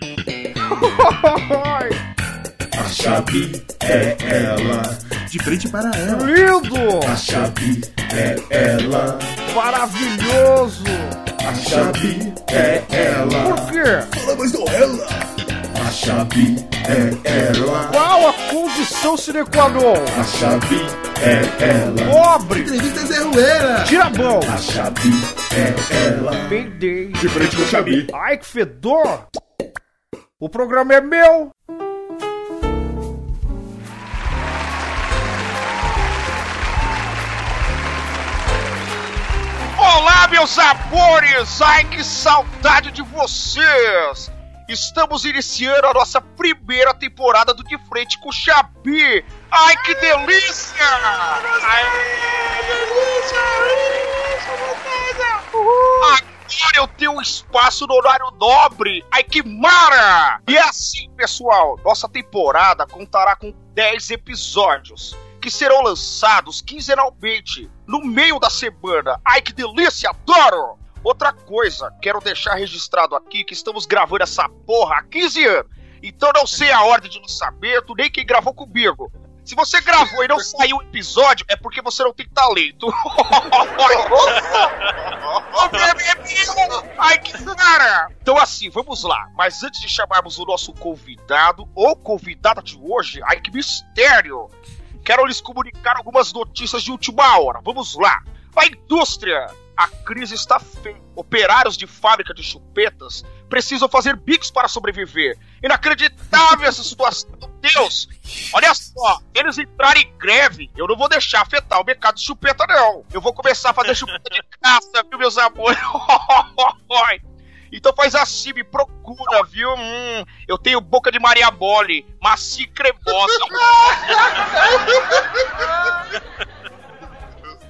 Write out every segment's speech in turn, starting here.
A chave é ela. De frente para ela. Lindo! A chave é ela. Maravilhoso! A chave é ela. Por quê? Fala mais não ela. A chave é ela. Qual a condição sine qua non? A chave é ela. Pobre! Entrevista Zé Ruela. Tira a mão! A chave é ela. Peidei! De frente com a chave. Ai, que fedor! O programa é meu! Olá, meus amores! Ai, que saudade de vocês! Estamos iniciando a nossa primeira temporada do De Frente com o Xabi! Ai, que delícia! Ai, Agora eu tenho um espaço no horário nobre! Ai, que mara! E é assim, pessoal, nossa temporada contará com 10 episódios que serão lançados quinzenalmente no meio da semana. Ai, que delícia! Adoro! Outra coisa, quero deixar registrado aqui que estamos gravando essa porra há 15 anos. Então não sei a ordem de lançamento, nem quem gravou comigo. Se você gravou e não saiu o episódio, é porque você não tem talento. Ai, que cara! Então assim, vamos lá. Mas antes de chamarmos o nosso convidado ou convidada de hoje, ai que mistério! Quero lhes comunicar algumas notícias de última hora. Vamos lá. A indústria a crise está feia. Operários de fábrica de chupetas precisam fazer bicos para sobreviver. Inacreditável essa situação. Deus! Olha só, eles entrarem em greve, eu não vou deixar afetar o mercado de chupeta, não. Eu vou começar a fazer chupeta de caça, viu, meus amores? Então faz assim, me procura, viu? Hum, eu tenho boca de Maria Mole, macia e cremosa.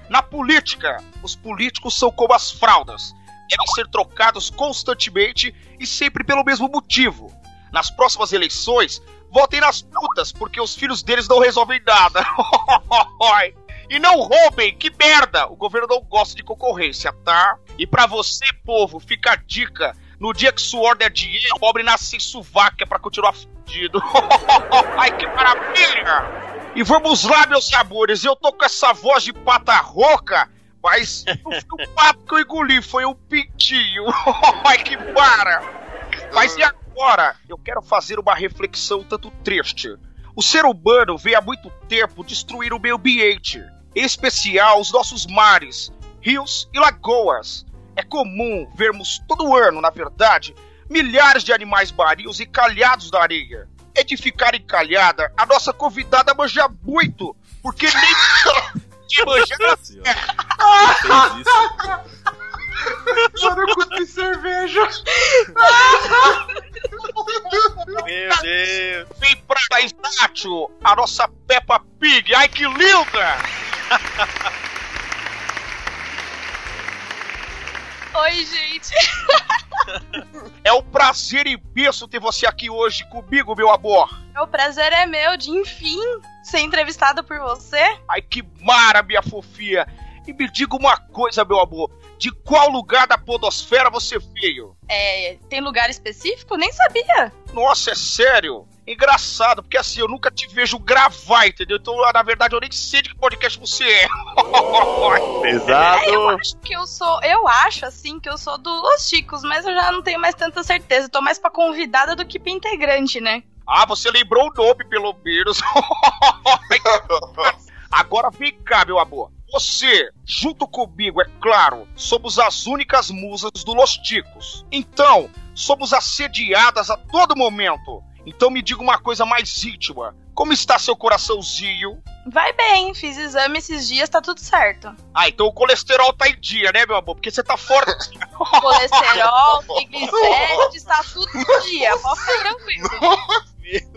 Na política, os políticos são como as fraldas. Devem ser trocados constantemente e sempre pelo mesmo motivo. Nas próximas eleições, votem nas putas, porque os filhos deles não resolvem nada. e não roubem, que merda! O governo não gosta de concorrência, tá? E para você, povo, fica a dica. No dia que suor der dinheiro, o pobre nasce em Suváquia pra continuar fudido. Ai, que maravilha! E vamos lá, meus amores, eu tô com essa voz de pata rouca, mas não foi um pato que eu engoli, foi um pintinho. Ai, que para! Mas e agora? Eu quero fazer uma reflexão tanto triste. O ser humano vem há muito tempo destruir o meio ambiente, em especial os nossos mares, rios e lagoas. É comum vermos todo ano, na verdade, milhares de animais marinhos encalhados na areia. É de ficar encalhada, a nossa convidada manja muito, porque nem de manjar Eu não cuspi cerveja. Meu Deus! Vem pra Estácio, a nossa Peppa Pig. Ai, que linda! Oi, gente. É um prazer imenso ter você aqui hoje comigo, meu amor. O prazer é meu de, enfim, ser entrevistado por você. Ai, que mara, minha fofia. E me diga uma coisa, meu amor. De qual lugar da podosfera você veio? É, tem lugar específico? Nem sabia. Nossa, é sério? Engraçado, porque assim, eu nunca te vejo gravar, entendeu? Então, na verdade, eu nem sei de que podcast você é. É, eu acho que eu sou. Eu acho, assim, que eu sou do Los Chicos, mas eu já não tenho mais tanta certeza. Tô mais pra convidada do que pra integrante, né? Ah, você lembrou o nome, pelo menos. Agora vem cá, meu amor. Você, junto comigo, é claro, somos as únicas musas do Los Ticos. Então, somos assediadas a todo momento. Então me diga uma coisa mais íntima. Como está seu coraçãozinho? Vai bem, fiz exame esses dias, tá tudo certo. Ah, então o colesterol tá em dia, né, meu amor? Porque você tá fora. Colesterol, triglicérides, tá tudo em dia. Pode ficar tranquilo.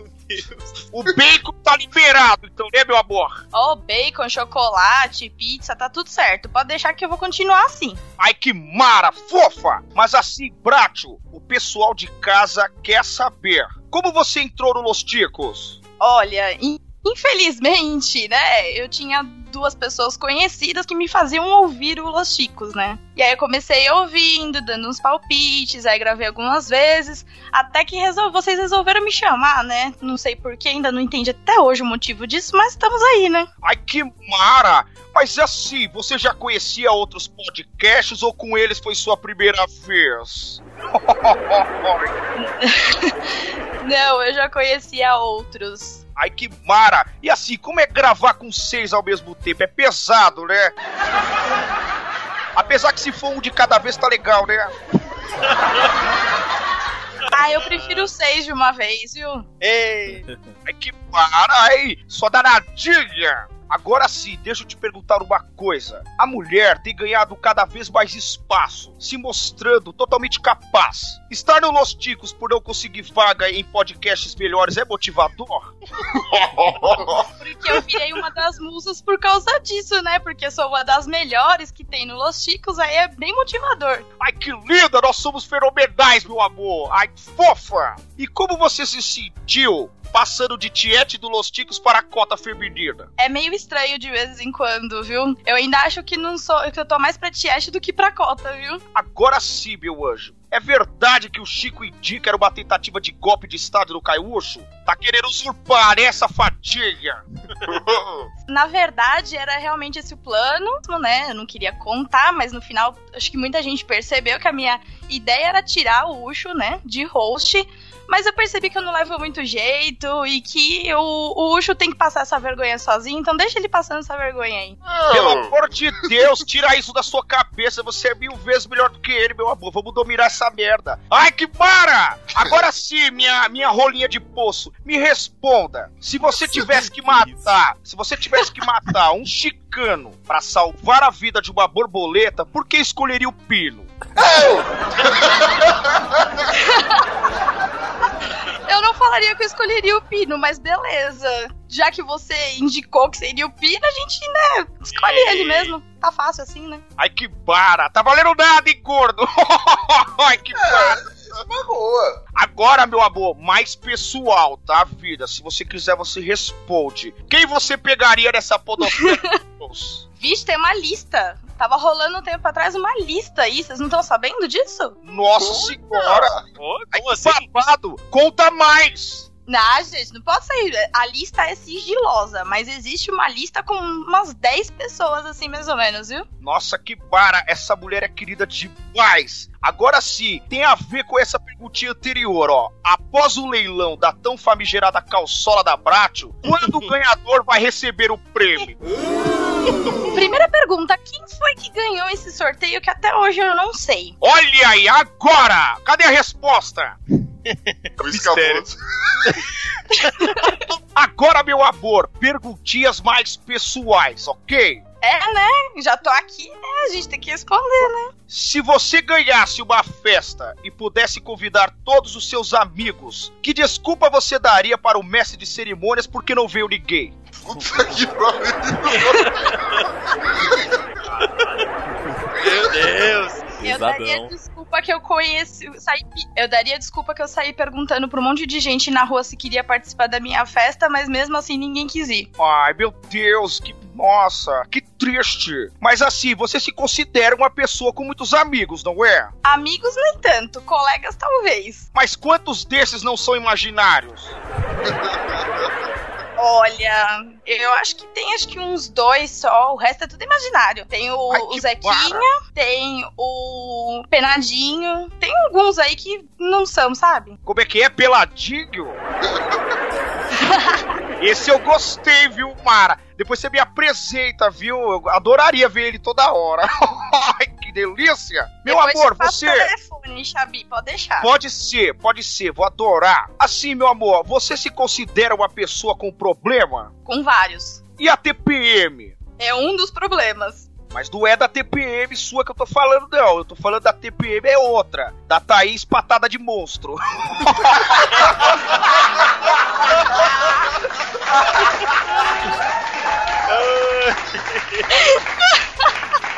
o bacon tá liberado, então, né, meu amor? Ó, bacon, chocolate, pizza, tá tudo certo. Pode deixar que eu vou continuar assim. Ai, que mara, fofa! Mas assim, Bracho, o pessoal de casa quer saber. Como você entrou no Los Ticos? Olha, in- infelizmente, né? Eu tinha duas pessoas conhecidas que me faziam ouvir o Los Chicos, né? E aí eu comecei ouvindo, dando uns palpites, aí gravei algumas vezes, até que resol... vocês resolveram me chamar, né? Não sei porquê, ainda não entendi até hoje o motivo disso, mas estamos aí, né? Ai, que mara! Mas assim, você já conhecia outros podcasts ou com eles foi sua primeira vez? Não, eu já conhecia outros. Ai, que mara! E assim, como é gravar com seis ao mesmo tempo? É pesado, né? Apesar que se for um de cada vez tá legal, né? Ah, eu prefiro seis de uma vez, viu? Ei! Ai, que mara! Ai, só danadinha! Agora sim, deixa eu te perguntar uma coisa. A mulher tem ganhado cada vez mais espaço, se mostrando totalmente capaz. Estar no Los Ticos por não conseguir vaga em podcasts melhores é motivador? Porque eu virei uma das musas por causa disso, né? Porque sou uma das melhores que tem no Los Chicos, aí é bem motivador. Ai, que linda! Nós somos fenomenais, meu amor! Ai, fofa! E como você se sentiu passando de Tiete do Los Ticos para a cota feminina? É meio estranho de vez em quando, viu? Eu ainda acho que não sou, que eu tô mais pra Tiete do que pra cota, viu? Agora sim, meu anjo. É verdade que o Chico indica era uma tentativa de golpe de estado do Caiuxo? Tá querendo usurpar essa fatia? Na verdade, era realmente esse o plano, né? Eu não queria contar, mas no final, acho que muita gente percebeu que a minha ideia era tirar o Ucho, né, de host. Mas eu percebi que eu não levo muito jeito e que o, o Ucho tem que passar essa vergonha sozinho, então deixa ele passando essa vergonha aí. Pelo amor de Deus, tira isso da sua cabeça. Você é mil vezes melhor do que ele, meu amor. Vamos dominar essa merda. Ai, que para! Agora sim, minha, minha rolinha de poço, me responda. Se você tivesse que matar, se você tivesse que matar um chicano para salvar a vida de uma borboleta, por que escolheria o pino? Eu não falaria que eu escolheria o Pino, mas beleza. Já que você indicou que seria o Pino, a gente, né, escolhe ele mesmo. Tá fácil assim, né? Ai, que para! Tá valendo nada, hein, gordo? Ai, que para! Uma boa. Agora, meu amor, mais pessoal, tá, vida? Se você quiser, você responde. Quem você pegaria nessa podosfera? Vixe, tem uma lista. Tava rolando um tempo atrás uma lista aí, vocês não estão sabendo disso? Nossa senhora! Pô, Ai, como assim? babado! Conta mais! Não, gente, não pode sair. A lista é sigilosa, mas existe uma lista com umas 10 pessoas, assim, mais ou menos, viu? Nossa, que bara! Essa mulher é querida demais! Agora sim, tem a ver com essa perguntinha anterior, ó. Após o leilão da tão famigerada calçola da Bratio, quando o ganhador vai receber o prêmio? Primeira pergunta: quem foi que ganhou esse sorteio que até hoje eu não sei? Olha aí, agora! Cadê a resposta? Por isso Mistério. Agora, meu amor, perguntinhas mais pessoais, ok? É, né? Já tô aqui, né? A gente tem que responder, né? Se você ganhasse uma festa e pudesse convidar todos os seus amigos, que desculpa você daria para o mestre de cerimônias porque não veio ninguém? Puta que pariu. Meu Deus. Eu daria desculpa que eu conheci. eu Saí, eu daria desculpa que eu saí perguntando pra um monte de gente na rua se queria participar da minha festa, mas mesmo assim ninguém quis ir. Ai, meu Deus, que. Nossa, que triste. Mas assim, você se considera uma pessoa com muitos amigos, não é? Amigos, nem tanto. Colegas, talvez. Mas quantos desses não são imaginários? Olha, eu acho que tem acho que uns dois só, o resto é tudo imaginário. Tem o, Ai, o Zequinha, para. tem o Penadinho, tem alguns aí que não são, sabe? Como é que é? Peladinho? Esse eu gostei, viu, Mara? Depois você me apresenta, viu? Eu adoraria ver ele toda hora. Ai, que delícia! Meu Depois amor, você. Telefone, Xabi, pode deixar. Pode ser, pode ser, vou adorar. Assim, meu amor, você se considera uma pessoa com problema? Com vários. E a TPM? É um dos problemas. Mas não é da TPM sua que eu tô falando, não. Eu tô falando da TPM é outra. Da Thaís Patada de Monstro.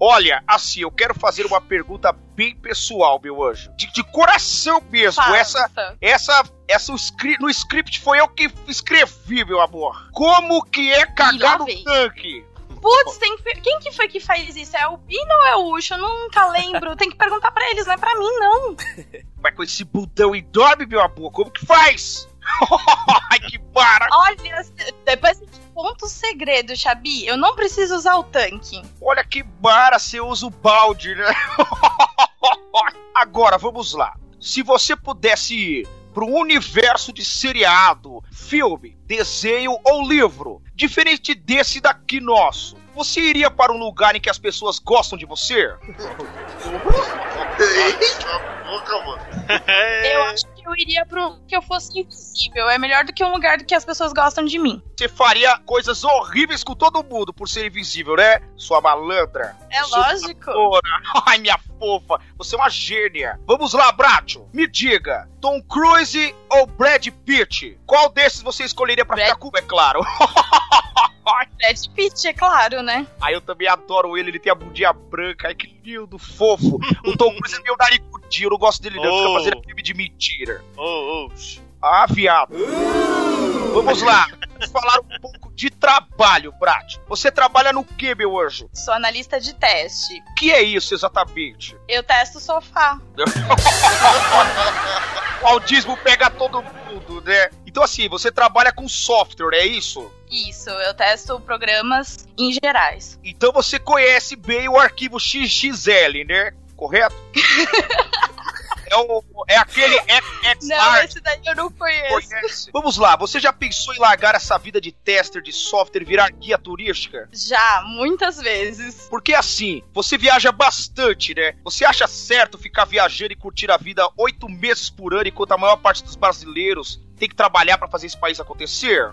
Olha, assim, eu quero fazer uma pergunta bem pessoal, meu anjo. De, de coração mesmo. Faça. Essa, essa, essa no script foi eu que escrevi, meu amor. Como que é cagar no tanque? Putz, tem que... quem que foi que faz isso? É o Pino ou é o Ucho? Eu nunca lembro. Tem que perguntar pra eles, não é pra mim, não. Mas com esse bundão enorme, meu amor, como que faz? Ai, que bara! Olha, depois eu te conto o segredo, Xabi. Eu não preciso usar o tanque. Olha que bara, você usa o balde, né? Agora, vamos lá. Se você pudesse ir para um universo de seriado, filme, desenho ou livro, diferente desse daqui nosso, você iria para um lugar em que as pessoas gostam de você? Eita boca, mano. iria pro que eu fosse invisível. É melhor do que um lugar do que as pessoas gostam de mim. Você faria coisas horríveis com todo mundo por ser invisível, né? Sua malandra. É lógico. Ora, Ai, minha fofa, você é uma gênia. Vamos lá, Bracho. Me diga, Tom Cruise ou Brad Pitt? Qual desses você escolheria pra Brad- ficar com, é claro? Brad Pitt, é claro, né? Ai, eu também adoro ele, ele tem a bundinha branca, ai que lindo, fofo. O Tom Cruise é meio naricudinho, eu não gosto dele não, ele fica Oh. fazendo filme de mentira. Ô, ô, Ah, viado. Vamos lá, vamos falar um pouco de trabalho, Brad. Você trabalha no que, meu anjo? Sou analista de teste. O que é isso exatamente? Eu testo o sofá. O audismo pega todo mundo, né? Então, assim, você trabalha com software, é isso? Isso, eu testo programas em gerais. Então você conhece bem o arquivo XXL, né? Correto? é, o, é aquele Não, XR. esse daí eu não conheço. Conhece? Vamos lá, você já pensou em largar essa vida de tester de software e virar guia turística? Já, muitas vezes. Porque assim, você viaja bastante, né? Você acha certo ficar viajando e curtir a vida oito meses por ano, enquanto a maior parte dos brasileiros tem que trabalhar pra fazer esse país acontecer?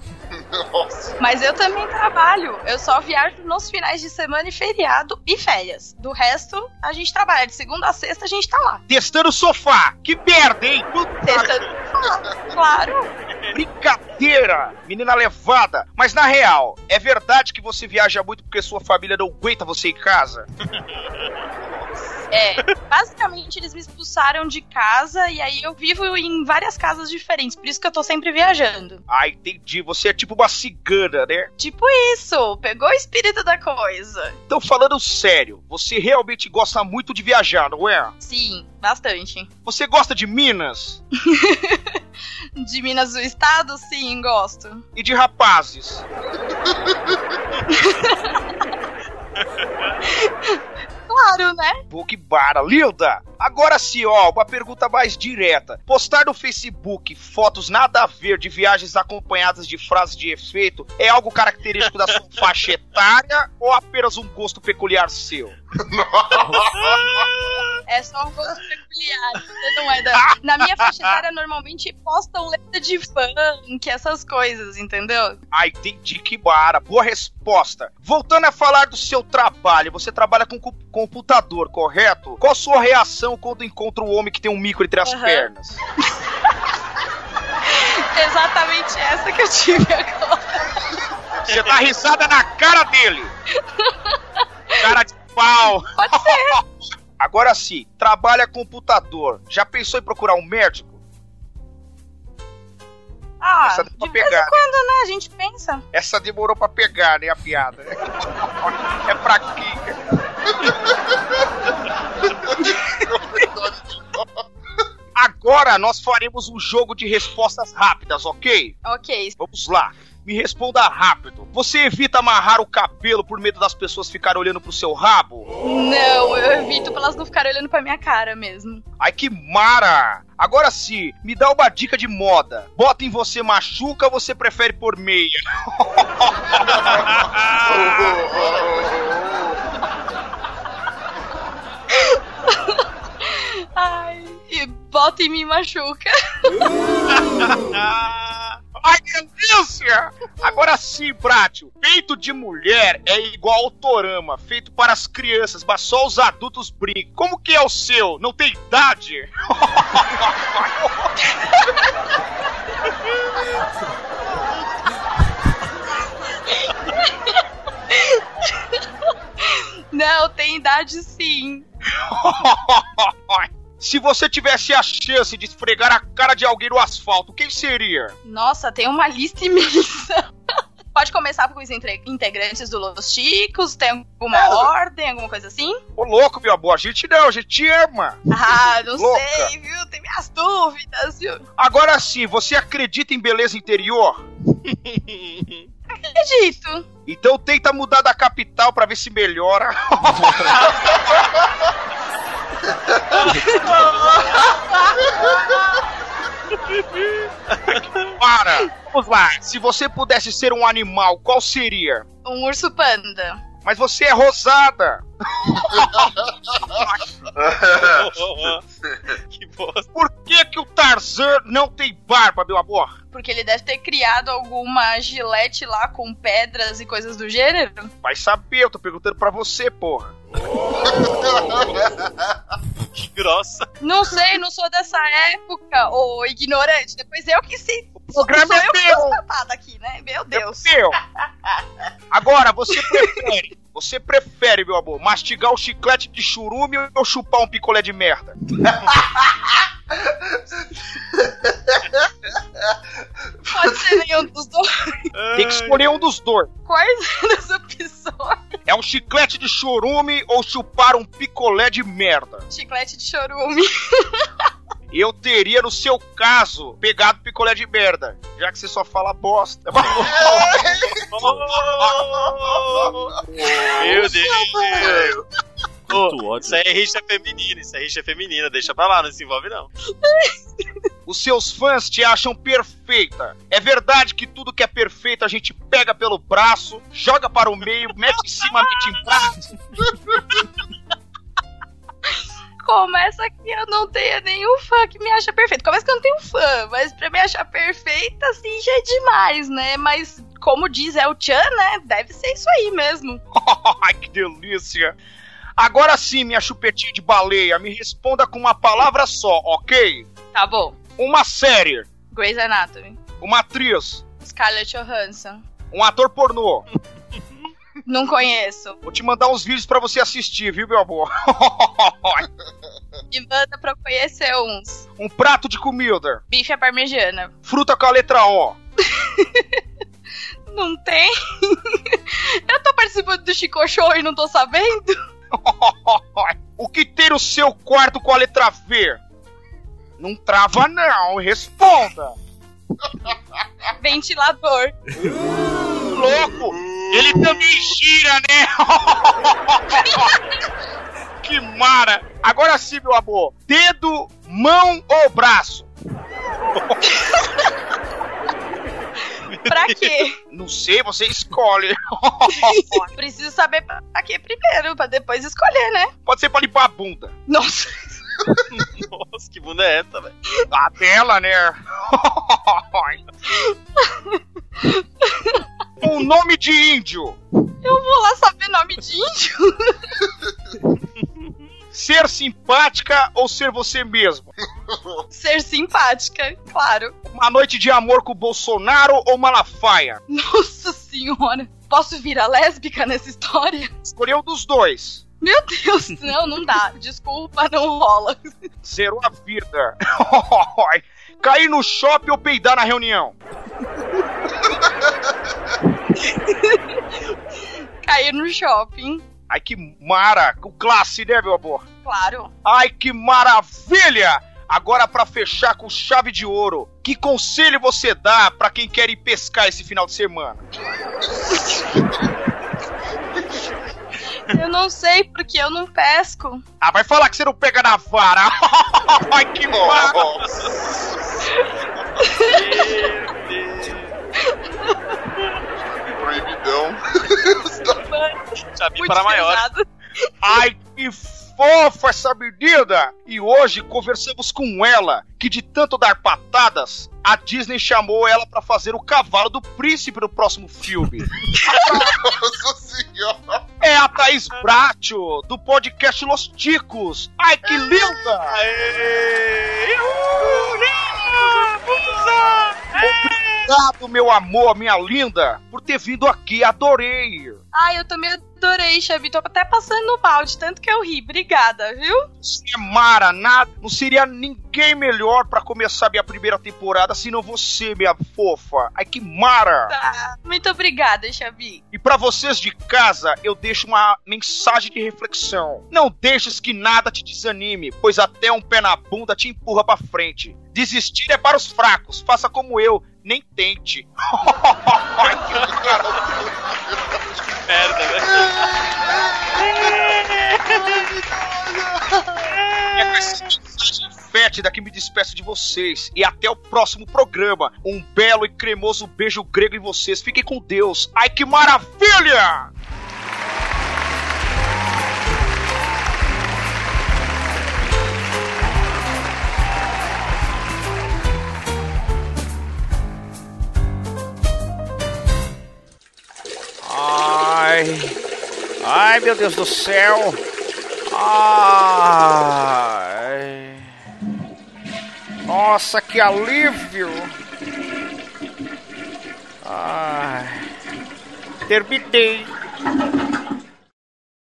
Nossa. Mas eu também trabalho. Eu só viajo nos finais de semana e feriado e férias. Do resto, a gente trabalha. De segunda a sexta, a gente tá lá. Testando o sofá! Que merda, hein? Puta claro. Brincadeira, menina levada. Mas na real, é verdade que você viaja muito porque sua família não aguenta você em casa? É, basicamente eles me expulsaram de casa e aí eu vivo em várias casas diferentes, por isso que eu tô sempre viajando. Ah, entendi. Você é tipo uma cigana, né? Tipo isso, pegou o espírito da coisa. Então, falando sério, você realmente gosta muito de viajar, não é? Sim, bastante. Você gosta de Minas De Minas do Estado, sim, gosto. e de rapazes? Claro, né? Que bara. Linda! Agora sim, ó, uma pergunta mais direta. Postar no Facebook fotos nada a ver de viagens acompanhadas de frases de efeito é algo característico da sua faixa etária ou apenas um gosto peculiar seu? É só um gosto peculiar. Você não é da... Na minha faixa etária, normalmente postam letra de funk, essas coisas, entendeu? Ah, entendi que bara. Boa resposta. Voltando a falar do seu trabalho, você trabalha com computador, correto? Qual a sua reação quando encontra um homem que tem um micro entre as Aham. pernas? Exatamente essa que eu tive agora. Você dá risada na cara dele. Cara de pau. Pode ser. Agora sim, trabalha computador. Já pensou em procurar um médico? Ah, Essa pra de vez em quando, né? A gente pensa. Essa demorou pra pegar, né, a piada. É fraquinha. Agora nós faremos um jogo de respostas rápidas, ok? Ok. Vamos lá. Me responda rápido. Você evita amarrar o cabelo por medo das pessoas ficarem olhando pro seu rabo? Não, eu evito pra elas não ficarem olhando pra minha cara mesmo. Ai que mara! Agora sim, me dá uma dica de moda. Bota em você machuca ou você prefere por meia? Ai, e bota e me machuca. Ai, delícia! Agora sim, Brátio. Peito de mulher é igual ao torama, feito para as crianças, mas só os adultos brincam. Como que é o seu? Não tem idade? Não, tem idade sim. Se você tivesse a chance de esfregar a cara de alguém no asfalto, quem seria? Nossa, tem uma lista imensa. Pode começar com os integrantes do Los Chicos? Tem alguma É. ordem, alguma coisa assim? Ô louco, meu amor, a gente não, a gente te ama. Ah, não Louca. sei, viu? Tem minhas dúvidas, viu? Agora sim, você acredita em beleza interior? Acredito. Então tenta mudar da capital pra ver se melhora. Para! Vamos lá. Se você pudesse ser um animal, qual seria? Um urso panda. Mas você é rosada. que bosta. Por que, que o Tarzan não tem barba, meu amor? Porque ele deve ter criado alguma gilete lá com pedras e coisas do gênero. Vai saber, eu tô perguntando pra você, porra. Grossa. Não sei, não sou dessa época, ô ignorante. Depois eu que sei. O programa sou é eu que meu. aqui, né? Meu Deus. Meu. Agora, você prefere, você prefere, meu amor, mastigar o chiclete de churume ou chupar um picolé de merda? Pode ser nenhum dos dois. Tem que escolher um dos dois. Quais das opções? É um chiclete de churume ou chupar um picolé de merda? Chiclete de chorume. Eu teria, no seu caso, pegado picolé de merda, já que você só fala bosta. Meu Deus. Isso aí é rixa feminina, isso é rixa feminina, deixa pra lá, não se envolve não. Os seus fãs te acham perfeita. É verdade que tudo que é perfeito a gente pega pelo braço, joga para o meio, mete em cima, mete embaixo. Começa que eu não tenho nenhum fã que me acha perfeito. Começa que eu não tenho fã, mas pra me achar perfeita, assim, já é demais, né? Mas, como diz El Chan, né? Deve ser isso aí mesmo. Ai, que delícia. Agora sim, minha chupetinha de baleia, me responda com uma palavra só, ok? Tá bom. Uma série, Grey's Anatomy. uma atriz, Scarlett Johansson. um ator pornô. Não conheço. Vou te mandar uns vídeos pra você assistir, viu, meu amor? E manda pra conhecer uns. um prato de comida, Bife à parmegiana. fruta com a letra O. Não tem? eu tô participando do Chico Show e não tô sabendo? o que tem no seu quarto com a letra V? Não trava não, responda. Ventilador. Louco! Ele também gira, né? que mara! Agora sim, meu amor. Dedo, mão ou braço? Pra quê? Não sei, você escolhe. Preciso saber pra quê primeiro, pra depois escolher, né? Pode ser pra limpar a bunda. Nossa, Nossa, que bunda é essa, velho? A dela, né? um nome de índio. eu vou lá saber nome de índio. Ser simpática ou ser você mesmo? Ser simpática, claro. Uma noite de amor com o Bolsonaro ou Malafaia? Nossa senhora. Posso virar lésbica nessa história? Escolheu um dos dois. Meu Deus, não, não dá. Desculpa, não rola. Zerou a vida. Cair no shopping ou peidar na reunião? Cair no shopping, Ai, que mara. Com classe, né, meu amor? claro. Ai, que maravilha! Agora, pra fechar com chave de ouro, que conselho você dá pra quem quer ir pescar esse final de semana? Eu não sei porque eu não pesco. Ah, vai falar que você não pega na vara. Ai, que mara. Muito para maior. Ai, que fofa essa menina! E hoje conversamos com ela, que de tanto dar patadas, a Disney chamou ela pra fazer o cavalo do príncipe no próximo filme. Nossa senhora. É a Thaís Bratio, do podcast Los Ticos. Ai, que linda! Aê! Obrigado, meu amor, minha linda, por ter vindo aqui, adorei. Ai, eu também Adorei, Xabi. Tô até passando no balde, tanto que eu ri. Obrigada, viu? Você é Mara, nada. Não seria ninguém melhor pra começar minha primeira temporada senão você, minha fofa. Ai, que Mara! Tá. Muito obrigada, Xabi. E pra vocês de casa, eu deixo uma mensagem de reflexão. Não deixes que nada te desanime, pois até um pé na bunda te empurra pra frente. Desistir é para os fracos. Faça como eu, nem tente. Que Merda, velho. É com essa mensagem fétida que me despeço de vocês. E até o próximo programa. Um belo e cremoso beijo grego em vocês. Fiquem com Deus. Ai, que maravilha! Ai, meu Deus do céu. Ai. Nossa, que alívio. Ai. Terminei.